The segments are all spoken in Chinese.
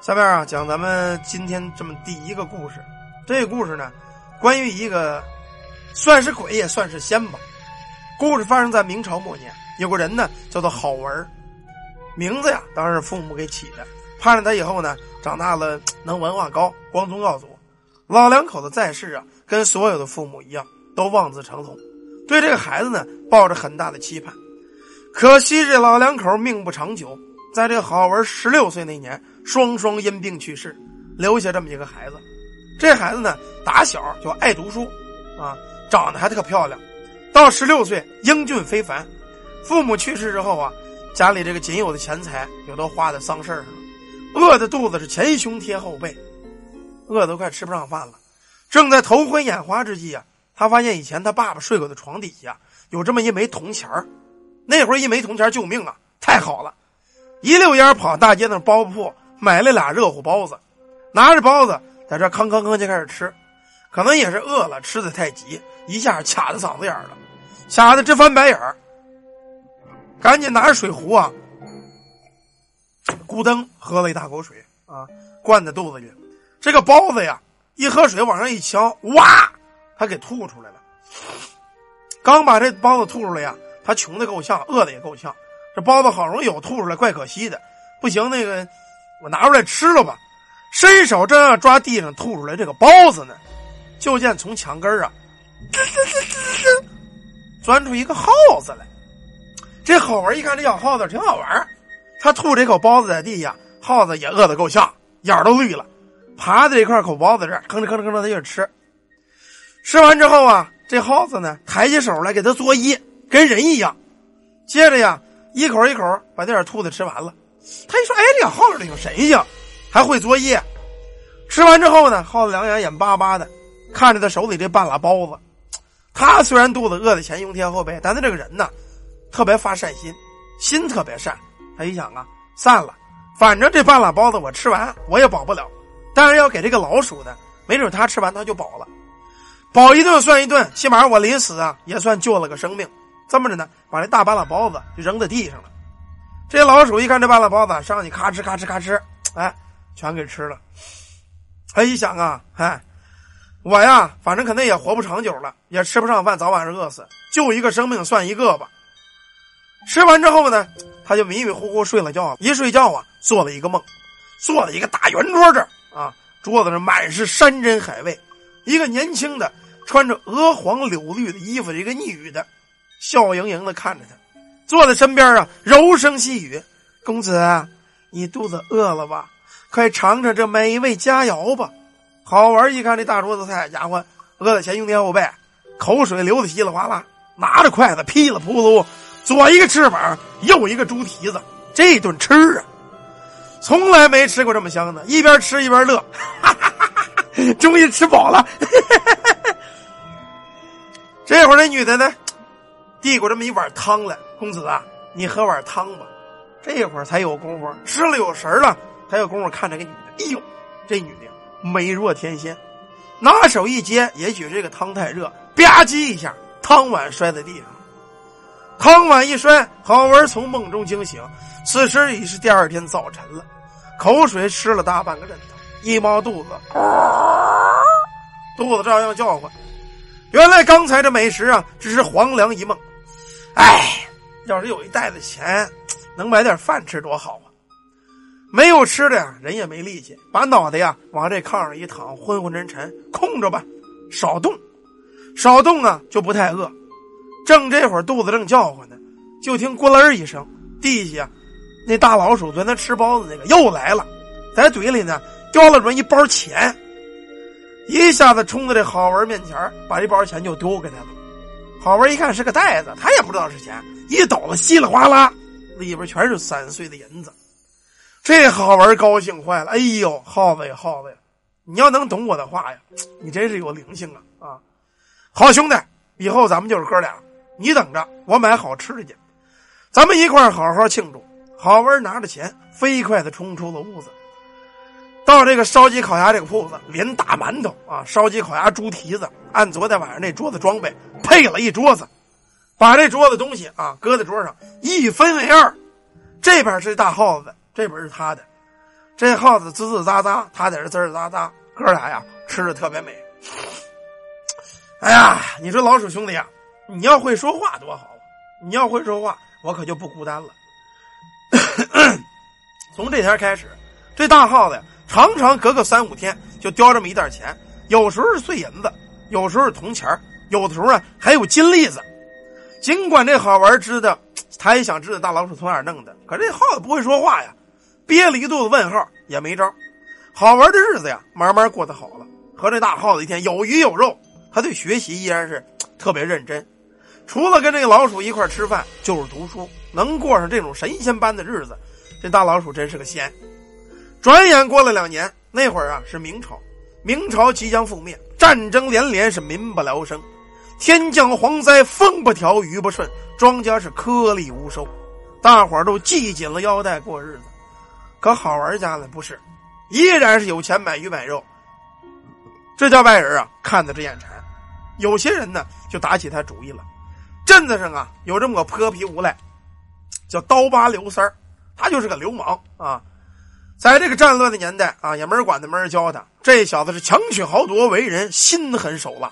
下面啊，讲咱们今天这么第一个故事。这个故事呢，关于一个算是鬼也算是仙吧。故事发生在明朝末年，有个人呢叫做郝文，名字呀当然是父母给起的，盼着他以后呢长大了能文化高，光宗耀祖。老两口子在世啊，跟所有的父母一样，都望子成龙，对这个孩子呢抱着很大的期盼。可惜这老两口命不长久，在这郝文十六岁那年。双双因病去世，留下这么一个孩子。这孩子呢，打小就爱读书，啊，长得还特漂亮。到十六岁，英俊非凡。父母去世之后啊，家里这个仅有的钱财也都花在丧事上了，饿的肚子是前胸贴后背，饿得快吃不上饭了。正在头昏眼花之际啊，他发现以前他爸爸睡过的床底下有这么一枚铜钱那会儿一枚铜钱救命啊，太好了！一溜烟跑大街那包铺。买了俩热乎包子，拿着包子在这吭吭吭就开始吃，可能也是饿了，吃的太急，一下卡在嗓子眼了，卡的直翻白眼儿。赶紧拿着水壶啊，咕噔喝了一大口水啊，灌在肚子里。这个包子呀，一喝水往上一敲，哇，他给吐出来了。刚把这包子吐出来呀，他穷的够呛，饿的也够呛。这包子好容易有吐出来，怪可惜的。不行，那个。我拿出来吃了吧，伸手正要抓地上吐出来这个包子呢，就见从墙根啊，吱吱吱吱吱，钻出一个耗子来。这好玩一看这小耗子挺好玩他吐这口包子在地下，耗子也饿得够呛，眼都绿了，爬在这块口包子这儿，吭哧吭哧吭哧的就吃。吃完之后啊，这耗子呢抬起手来给他作揖，跟人一样。接着呀，一口一口把这点兔子吃完了。他一说：“哎，这耗子挺神性，还会作业。”吃完之后呢，耗子两眼眼巴巴的看着他手里这半拉包子。他虽然肚子饿得前胸贴后背，但他这个人呢，特别发善心，心特别善。他一想啊，散了，反正这半拉包子我吃完我也饱不了，但是要给这个老鼠呢，没准他吃完他就饱了。饱一顿算一顿，起码我临死啊也算救了个生命。这么着呢，把这大半拉包子就扔在地上了。这老鼠一看这半拉包子，上去咔哧咔哧咔哧，哎，全给吃了。他一想啊，哎，我呀，反正肯定也活不长久了，也吃不上饭，早晚是饿死。就一个生命算一个吧。吃完之后呢，他就迷迷糊糊睡了觉。一睡觉啊，做了一个梦，坐在一个大圆桌这儿啊，桌子上满是山珍海味。一个年轻的穿着鹅黄柳绿的衣服的一个女的，笑盈盈的看着他。坐在身边啊，柔声细语：“公子，你肚子饿了吧？快尝尝这美味佳肴吧！”好玩一看这大桌子菜，家伙饿得前胸贴后背，口水流的稀里哗啦，拿着筷子噼里扑噜，左一个翅膀，右一个猪蹄子，这顿吃啊，从来没吃过这么香的，一边吃一边乐，哈哈哈哈终于吃饱了。这会儿那女的呢，递过这么一碗汤来。公子啊，你喝碗汤吧。这会儿才有功夫，吃了有神了，才有功夫看这个女的。哎呦，这女的美若天仙，拿手一接，也许这个汤太热，吧唧一下，汤碗摔在地上。汤碗一摔，郝文从梦中惊醒，此时已是第二天早晨了，口水吃了大半个枕头，一摸肚子，肚子照样叫唤。原来刚才这美食啊，只是黄粱一梦。哎。要是有一袋子钱，能买点饭吃多好啊！没有吃的呀，人也没力气，把脑袋呀往这炕上一躺，昏昏沉沉，空着吧，少动，少动啊，就不太饿。正这会儿肚子正叫唤呢，就听咕噜一声，地下那大老鼠昨天吃包子那个又来了，在嘴里呢叼了这么一包钱，一下子冲到这郝文面前，把这包钱就丢给他了。郝文一看是个袋子，他也不知道是钱。一抖了，稀里哗啦，里边全是三碎的银子。这好玩高兴坏了。哎呦，耗子呀，耗子呀，你要能懂我的话呀，你真是有灵性啊啊！好兄弟，以后咱们就是哥俩，你等着，我买好吃的去，咱们一块好好庆祝。好文拿着钱，飞快的冲出了屋子，到这个烧鸡烤鸭这个铺子，连大馒头啊，烧鸡烤鸭猪蹄子，按昨天晚上那桌子装备配了一桌子。把这桌子东西啊搁在桌上，一分为二，这边是大耗子，这边是他的。这耗子吱吱喳喳，他在这吱吱喳喳，哥俩呀吃的特别美。哎呀，你说老鼠兄弟呀，你要会说话多好啊！你要会说话，我可就不孤单了。从这天开始，这大耗子呀，常常隔个三五天就叼这么一袋钱，有时候是碎银子，有时候是铜钱有的时候啊还有金粒子。尽管这好玩知道，他也想知道大老鼠从哪儿弄的，可这耗子不会说话呀，憋了一肚子问号也没招。好玩的日子呀，慢慢过得好了。和这大耗子一天有鱼有肉，他对学习依然是 特别认真。除了跟这个老鼠一块吃饭，就是读书，能过上这种神仙般的日子，这大老鼠真是个仙。转眼过了两年，那会儿啊是明朝，明朝即将覆灭，战争连连，是民不聊生。天降蝗灾，风不调，雨不顺，庄稼是颗粒无收，大伙都系紧了腰带过日子。可好玩家呢，不是，依然是有钱买鱼买肉。这叫外人啊，看得直眼馋。有些人呢，就打起他主意了。镇子上啊，有这么个泼皮无赖，叫刀疤刘三儿，他就是个流氓啊。在这个战乱的年代啊，也没人管他，没人教他。这小子是强取豪夺，为人心狠手辣。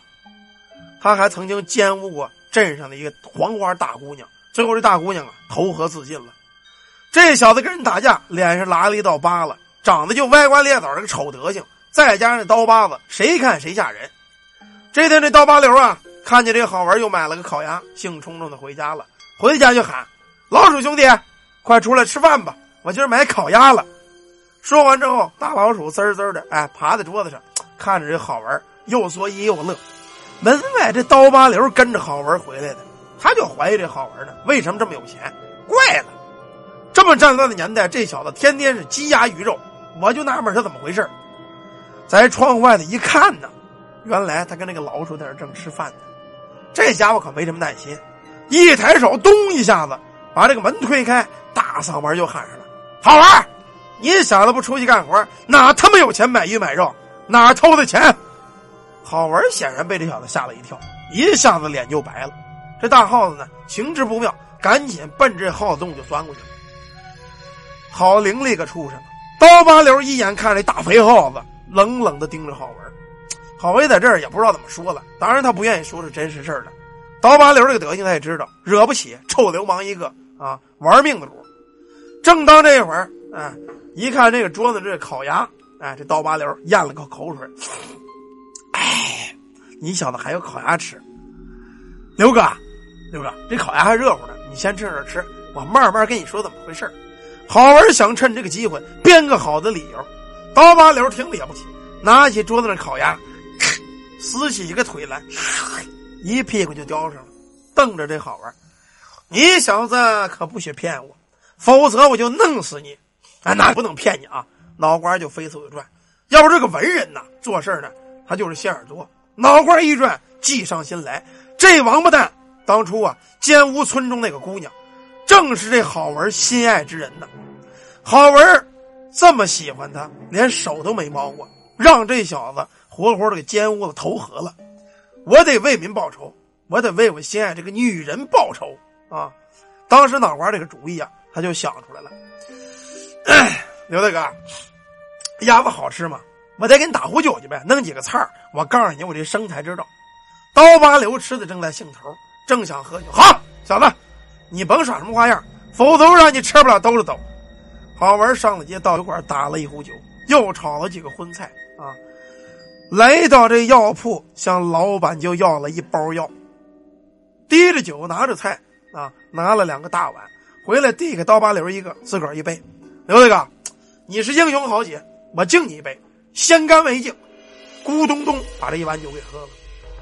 他还曾经奸污过镇上的一个黄花大姑娘，最后这大姑娘啊投河自尽了。这小子跟人打架，脸上拉了一道疤了，长得就歪瓜裂枣这个丑德行，再加上这刀疤子，谁看谁吓人。这天这刀疤刘啊，看见这好玩，又买了个烤鸭，兴冲冲的回家了。回家就喊：“老鼠兄弟，快出来吃饭吧，我今儿买烤鸭了。”说完之后，大老鼠滋滋的哎爬在桌子上，看着这好玩，又作揖又乐。门外这刀疤刘跟着好玩回来的，他就怀疑这好玩呢，为什么这么有钱？怪了，这么战乱的年代，这小子天天是鸡鸭鱼肉，我就纳闷他怎么回事在窗户外头一看呢，原来他跟那个老鼠在那正吃饭呢。这家伙可没什么耐心，一抬手，咚一下子把这个门推开，大嗓门就喊上了：“好玩，你小子不出去干活，哪他妈有钱买鱼买肉？哪偷的钱？”郝文显然被这小子吓了一跳，一下子脸就白了。这大耗子呢，情知不妙，赶紧奔这耗子洞就钻过去了。好伶俐个畜生！刀疤刘一眼看这大肥耗子，冷冷的盯着郝文。郝文在这儿也不知道怎么说了，当然他不愿意说是真实事儿了。刀疤刘这个德行他也知道，惹不起臭流氓一个啊，玩命的主。正当这会儿，哎，一看这个桌子这烤鸭，哎，这刀疤刘咽了口口水。你小子还有烤鸭吃，刘哥，刘哥，这烤鸭还热乎呢，你先趁热吃，我慢慢跟你说怎么回事好玩想趁这个机会编个好的理由。刀疤刘听了也不起，拿起桌子上烤鸭，撕起一个腿来，一屁股就叼上了，瞪着这好玩你小子可不许骗我，否则我就弄死你！哎，那不能骗你啊！脑瓜就飞速的转。要不这个文人呐，做事呢，他就是心眼多。脑瓜一转，计上心来，这王八蛋当初啊奸污村中那个姑娘，正是这好文心爱之人呢。好文这么喜欢他，连手都没摸过，让这小子活活的给奸污了，投河了。我得为民报仇，我得为我心爱这个女人报仇啊！当时脑瓜这个主意啊，他就想出来了。刘大哥，鸭子好吃吗？我再给你打壶酒去呗，弄几个菜我告诉你，我这生财之道。刀疤刘吃的正在兴头，正想喝酒。好，小子，你甭耍什么花样，否则让你吃不了兜着走。好玩上了街，到酒馆打了一壶酒，又炒了几个荤菜啊。来到这药铺，向老板就要了一包药。提着酒，拿着菜啊，拿了两个大碗回来，递给刀疤刘一个，自个儿一杯。刘大哥，你是英雄豪杰，我敬你一杯。先干为敬，咕咚咚把这一碗酒给喝了。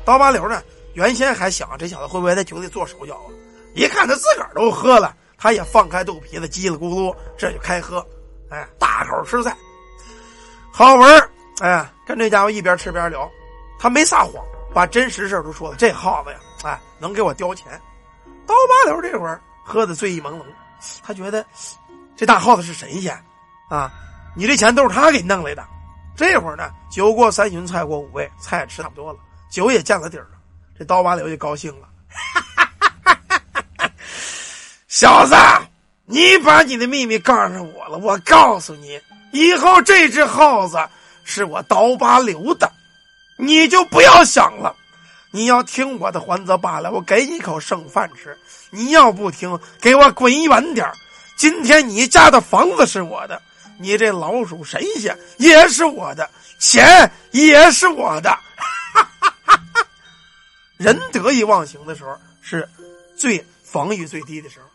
刀疤刘呢，原先还想这小子会不会在酒里做手脚啊？一看他自个都喝了，他也放开肚皮子，叽里咕噜这就开喝。哎，大口吃菜。好文哎，跟这家伙一边吃边聊，他没撒谎，把真实事都说了。这耗子呀，哎，能给我叼钱。刀疤刘这会儿喝的醉意朦胧，他觉得这大耗子是神仙啊！你这钱都是他给弄来的。这会儿呢，酒过三巡，菜过五味，菜吃差不多了，酒也见了底儿了。这刀疤刘就高兴了，小子，你把你的秘密告诉我了。我告诉你，以后这只耗子是我刀疤留的，你就不要想了。你要听我的还则罢了，我给你口剩饭吃。你要不听，给我滚远点今天你家的房子是我的，你这老鼠神仙也是我的，钱也是我的。哈哈哈！哈人得意忘形的时候，是最防御最低的时候。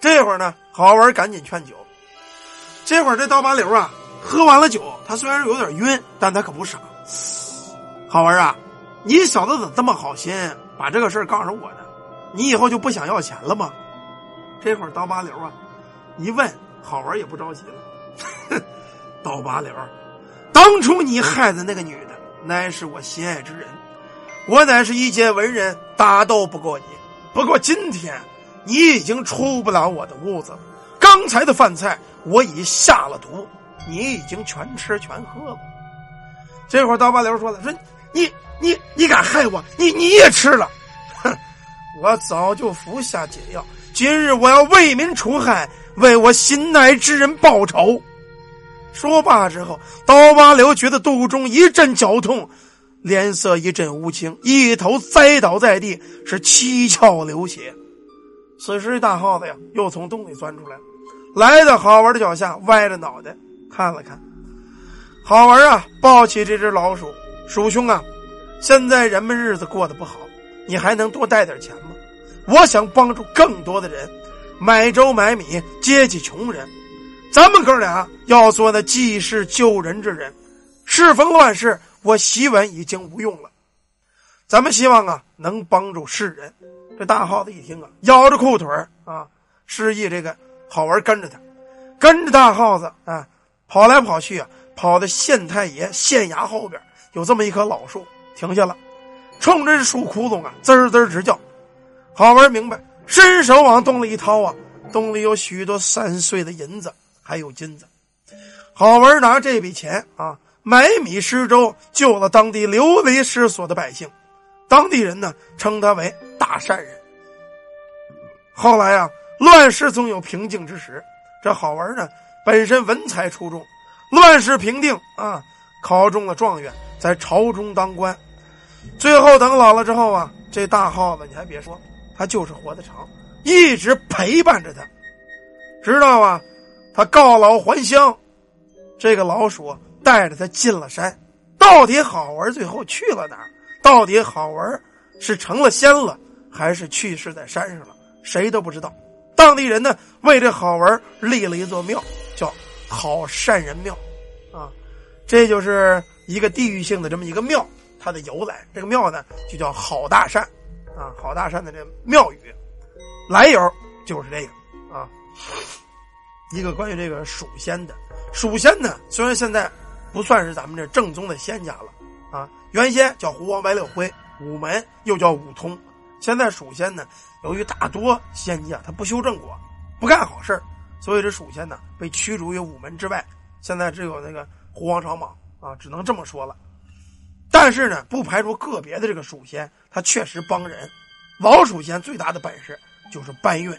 这会儿呢，好玩赶紧劝酒。这会儿这刀疤刘啊，喝完了酒，他虽然有点晕，但他可不傻。好玩啊，你小子怎么这么好心，把这个事儿告诉我呢？你以后就不想要钱了吗？这会儿刀疤刘啊，一问好玩也不着急了。刀疤刘，当初你害的那个女的，乃是我心爱之人。我乃是一介文人，打斗不过你。不过今天，你已经出不了我的屋子。刚才的饭菜我已下了毒，你已经全吃全喝了。这会儿刀疤刘说了：“说你你你敢害我？你你也吃了？哼！我早就服下解药，今日我要为民除害，为我心爱之人报仇。”说罢之后，刀疤刘觉得肚中一阵绞痛。脸色一阵乌青，一头栽倒在地，是七窍流血。此时，大耗子呀又从洞里钻出来，来到好玩的脚下，歪着脑袋看了看。好玩啊，抱起这只老鼠，鼠兄啊，现在人们日子过得不好，你还能多带点钱吗？我想帮助更多的人，买粥买米，接济穷人。咱们哥俩要做那济世救人之人，适逢乱世。我习文已经无用了，咱们希望啊能帮助世人。这大耗子一听啊，咬着裤腿啊，示意这个好玩跟着他，跟着大耗子啊跑来跑去啊，跑到县太爷县衙后边有这么一棵老树，停下了，冲着这树窟窿啊滋滋直叫。好玩明白，伸手往洞里一掏啊，洞里有许多三岁的银子，还有金子。好文拿这笔钱啊。买米施粥，救了当地流离失所的百姓，当地人呢称他为大善人。后来啊，乱世总有平静之时，这好玩呢，本身文才出众，乱世平定啊，考中了状元，在朝中当官。最后等老了之后啊，这大耗子你还别说，他就是活得长，一直陪伴着他，直到啊？他告老还乡，这个老鼠。带着他进了山，到底好玩最后去了哪儿？到底好玩是成了仙了，还是去世在山上了？谁都不知道。当地人呢，为这好玩立了一座庙，叫好善人庙，啊，这就是一个地域性的这么一个庙，它的由来。这个庙呢，就叫好大善，啊，好大山的这庙宇，来由就是这个啊，一个关于这个蜀仙的蜀仙呢，虽然现在。不算是咱们这正宗的仙家了，啊，原先叫胡王白六辉，午门又叫五通。现在蜀仙呢，由于大多仙家他不修正果，不干好事所以这蜀仙呢被驱逐于午门之外。现在只有那个胡王长蟒啊，只能这么说了。但是呢，不排除个别的这个蜀仙，他确实帮人。老蜀仙最大的本事就是搬运，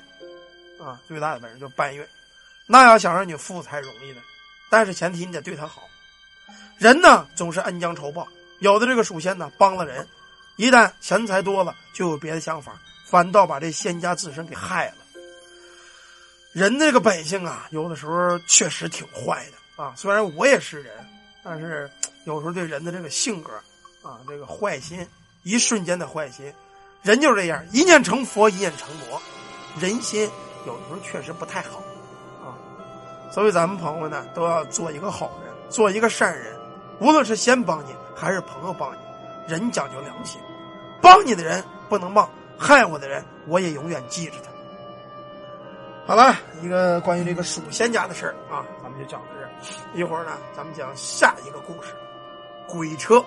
啊，最大的本事就是搬运。那要想让你富才容易呢，但是前提你得对他好。人呢总是恩将仇报，有的这个属仙呢帮了人，一旦钱财多了，就有别的想法，反倒把这仙家自身给害了。人这个本性啊，有的时候确实挺坏的啊。虽然我也是人，但是有时候对人的这个性格啊，这个坏心，一瞬间的坏心，人就是这样，一念成佛，一念成魔，人心有时候确实不太好啊。所以咱们朋友呢，都要做一个好人，做一个善人。无论是先帮你还是朋友帮你，人讲究良心，帮你的人不能忘，害我的人我也永远记着他。好了，一个关于这个蜀仙家的事儿啊，咱们就讲到这。一会儿呢，咱们讲下一个故事，鬼车。